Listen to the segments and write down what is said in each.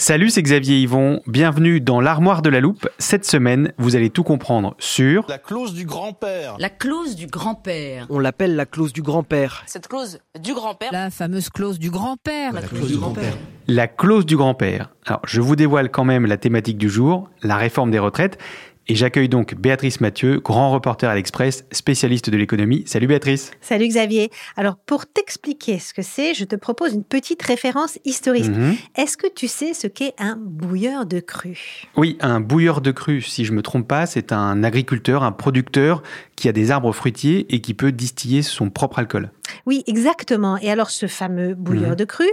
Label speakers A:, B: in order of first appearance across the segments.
A: Salut, c'est Xavier Yvon. Bienvenue dans l'armoire de la loupe. Cette semaine, vous allez tout comprendre sur
B: La clause du grand-père.
C: La clause du grand-père.
D: On l'appelle la clause du grand-père.
C: Cette clause du grand-père.
E: La fameuse clause du grand-père.
D: La clause du grand-père.
A: la clause du grand-père. Alors, je vous dévoile quand même la thématique du jour, la réforme des retraites. Et j'accueille donc Béatrice Mathieu, grand reporter à l'Express, spécialiste de l'économie. Salut Béatrice.
F: Salut Xavier. Alors pour t'expliquer ce que c'est, je te propose une petite référence historique.
A: Mhm.
F: Est-ce que tu sais ce qu'est un bouilleur de cru?
A: Oui, un bouilleur de cru, si je me trompe pas, c'est un agriculteur, un producteur qui a des arbres fruitiers et qui peut distiller son propre alcool.
F: Oui, exactement. Et alors ce fameux bouilleur
A: Mhm.
F: de cru,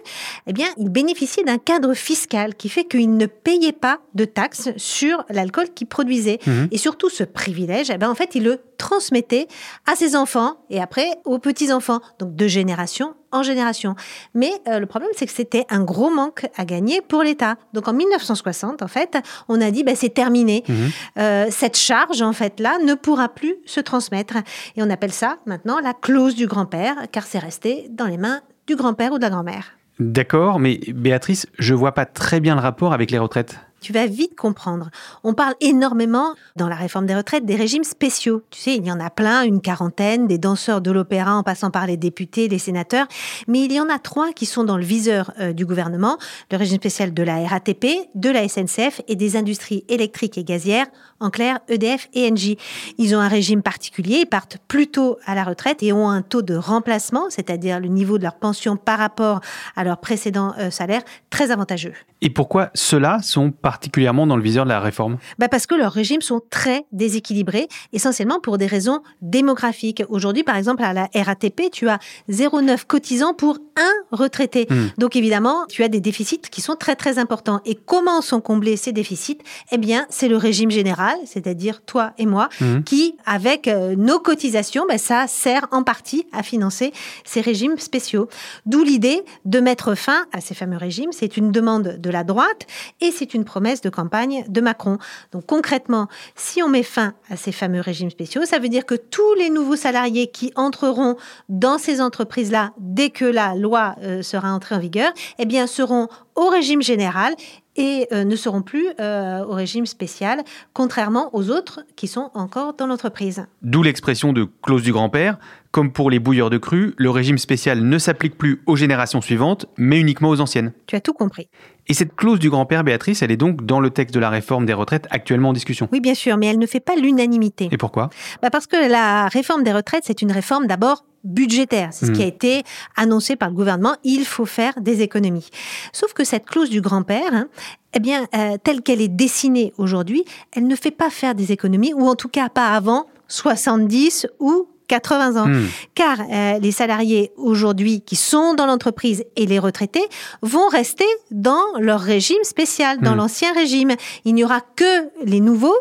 F: eh bien, il bénéficiait d'un cadre fiscal qui fait qu'il ne payait pas de taxes sur l'alcool qu'il produisait.
A: Mhm.
F: Et surtout ce privilège, eh bien, en fait, il le transmettait à ses enfants et après aux petits-enfants, donc de génération en génération. Mais euh, le problème, c'est que c'était un gros manque à gagner pour l'État. Donc en 1960, en fait, on a dit, bah, c'est terminé.
A: Mhm.
F: Euh, cette charge, en fait, là, ne pourra plus se transmettre. Et on appelle ça maintenant la clause du grand-père, car c'est resté dans les mains du grand-père ou de la grand-mère.
A: D'accord, mais Béatrice, je vois pas très bien le rapport avec les retraites.
F: Tu vas vite comprendre. On parle énormément dans la réforme des retraites des régimes spéciaux. Tu sais, il y en a plein, une quarantaine, des danseurs de l'opéra en passant par les députés, les sénateurs. Mais il y en a trois qui sont dans le viseur euh, du gouvernement. Le régime spécial de la RATP, de la SNCF et des industries électriques et gazières, en clair EDF et Engie. Ils ont un régime particulier, ils partent plutôt à la retraite et ont un taux de remplacement, c'est-à-dire le niveau de leur pension par rapport à leur précédent euh, salaire, très avantageux.
A: Et pourquoi ceux-là sont particulièrement dans le viseur de la réforme
F: Bah parce que leurs régimes sont très déséquilibrés, essentiellement pour des raisons démographiques. Aujourd'hui, par exemple, à la RATP, tu as 0,9 cotisants pour un retraité.
A: Hmm.
F: Donc évidemment, tu as des déficits qui sont très très importants. Et comment sont comblés ces déficits? Eh bien, c'est le régime général, c'est-à-dire toi et moi,
A: Mhm.
F: qui, avec euh, nos cotisations, bah, ça sert en partie à financer ces régimes spéciaux. D'où l'idée de mettre fin à ces fameux régimes. C'est une demande de la droite et c'est une promesse de campagne de Macron. Donc concrètement, si on met fin à ces fameux régimes spéciaux, ça veut dire que tous les nouveaux salariés qui entreront dans ces entreprises-là dès que la loi euh, sera entrée en vigueur, eh bien seront au régime général et euh, ne seront plus euh, au régime spécial, contrairement aux autres qui sont encore dans l'entreprise.
A: D'où l'expression de clause du grand-père. Comme pour les bouilleurs de cru, le régime spécial ne s'applique plus aux générations suivantes, mais uniquement aux anciennes.
F: Tu as tout compris.
A: Et cette clause du grand-père, Béatrice, elle est donc dans le texte de la réforme des retraites actuellement en discussion.
F: Oui, bien sûr, mais elle ne fait pas l'unanimité.
A: Et pourquoi?
F: Bah parce que la réforme des retraites, c'est une réforme d'abord budgétaire. C'est ce qui a été annoncé par le gouvernement. Il faut faire des économies. Sauf que cette clause du grand-père, hein, eh bien, euh, telle qu'elle est dessinée aujourd'hui, elle ne fait pas faire des économies, ou en tout cas pas avant 70 ou 80 ans.
A: Hmm.
F: Car euh, les salariés aujourd'hui qui sont dans l'entreprise et les retraités vont rester dans leur régime spécial, dans
A: Hmm.
F: l'ancien régime. Il n'y aura que les nouveaux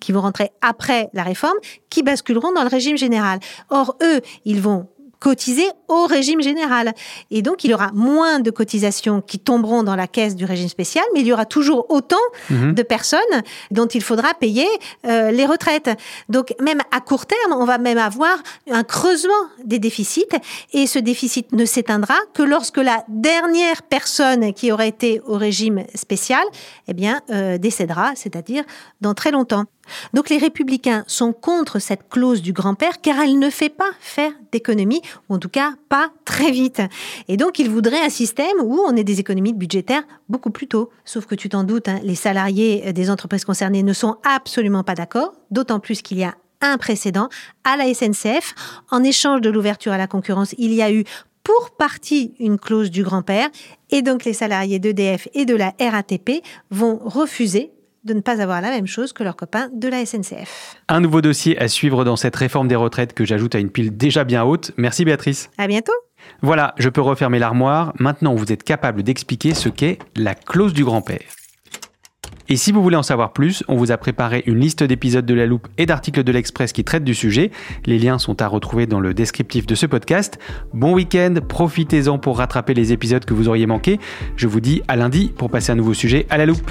F: qui vont rentrer après la réforme qui basculeront dans le régime général. Or, eux, ils vont cotiser au régime général. Et donc, il y aura moins de cotisations qui tomberont dans la caisse du régime spécial, mais il y aura toujours autant
A: Mhm.
F: de personnes dont il faudra payer euh, les retraites. Donc, même à court terme, on va même avoir un creusement des déficits et ce déficit ne s'éteindra que lorsque la dernière personne qui aurait été au régime spécial, eh bien, euh, décédera, c'est-à-dire dans très longtemps. Donc les républicains sont contre cette clause du grand-père car elle ne fait pas faire d'économies, ou en tout cas pas très vite. Et donc ils voudraient un système où on ait des économies budgétaires beaucoup plus tôt. Sauf que tu t'en doutes, hein, les salariés des entreprises concernées ne sont absolument pas d'accord, d'autant plus qu'il y a un précédent à la SNCF. En échange de l'ouverture à la concurrence, il y a eu pour partie une clause du grand-père et donc les salariés d'EDF et de la RATP vont refuser de ne pas avoir la même chose que leurs copains de la SNCF.
A: Un nouveau dossier à suivre dans cette réforme des retraites que j'ajoute à une pile déjà bien haute. Merci Béatrice.
F: À bientôt.
A: Voilà, je peux refermer l'armoire. Maintenant, vous êtes capable d'expliquer ce qu'est la clause du grand-père. Et si vous voulez en savoir plus, on vous a préparé une liste d'épisodes de La Loupe et d'articles de l'Express qui traitent du sujet. Les liens sont à retrouver dans le descriptif de ce podcast. Bon week-end, profitez-en pour rattraper les épisodes que vous auriez manqués. Je vous dis à lundi pour passer un nouveau sujet à La Loupe.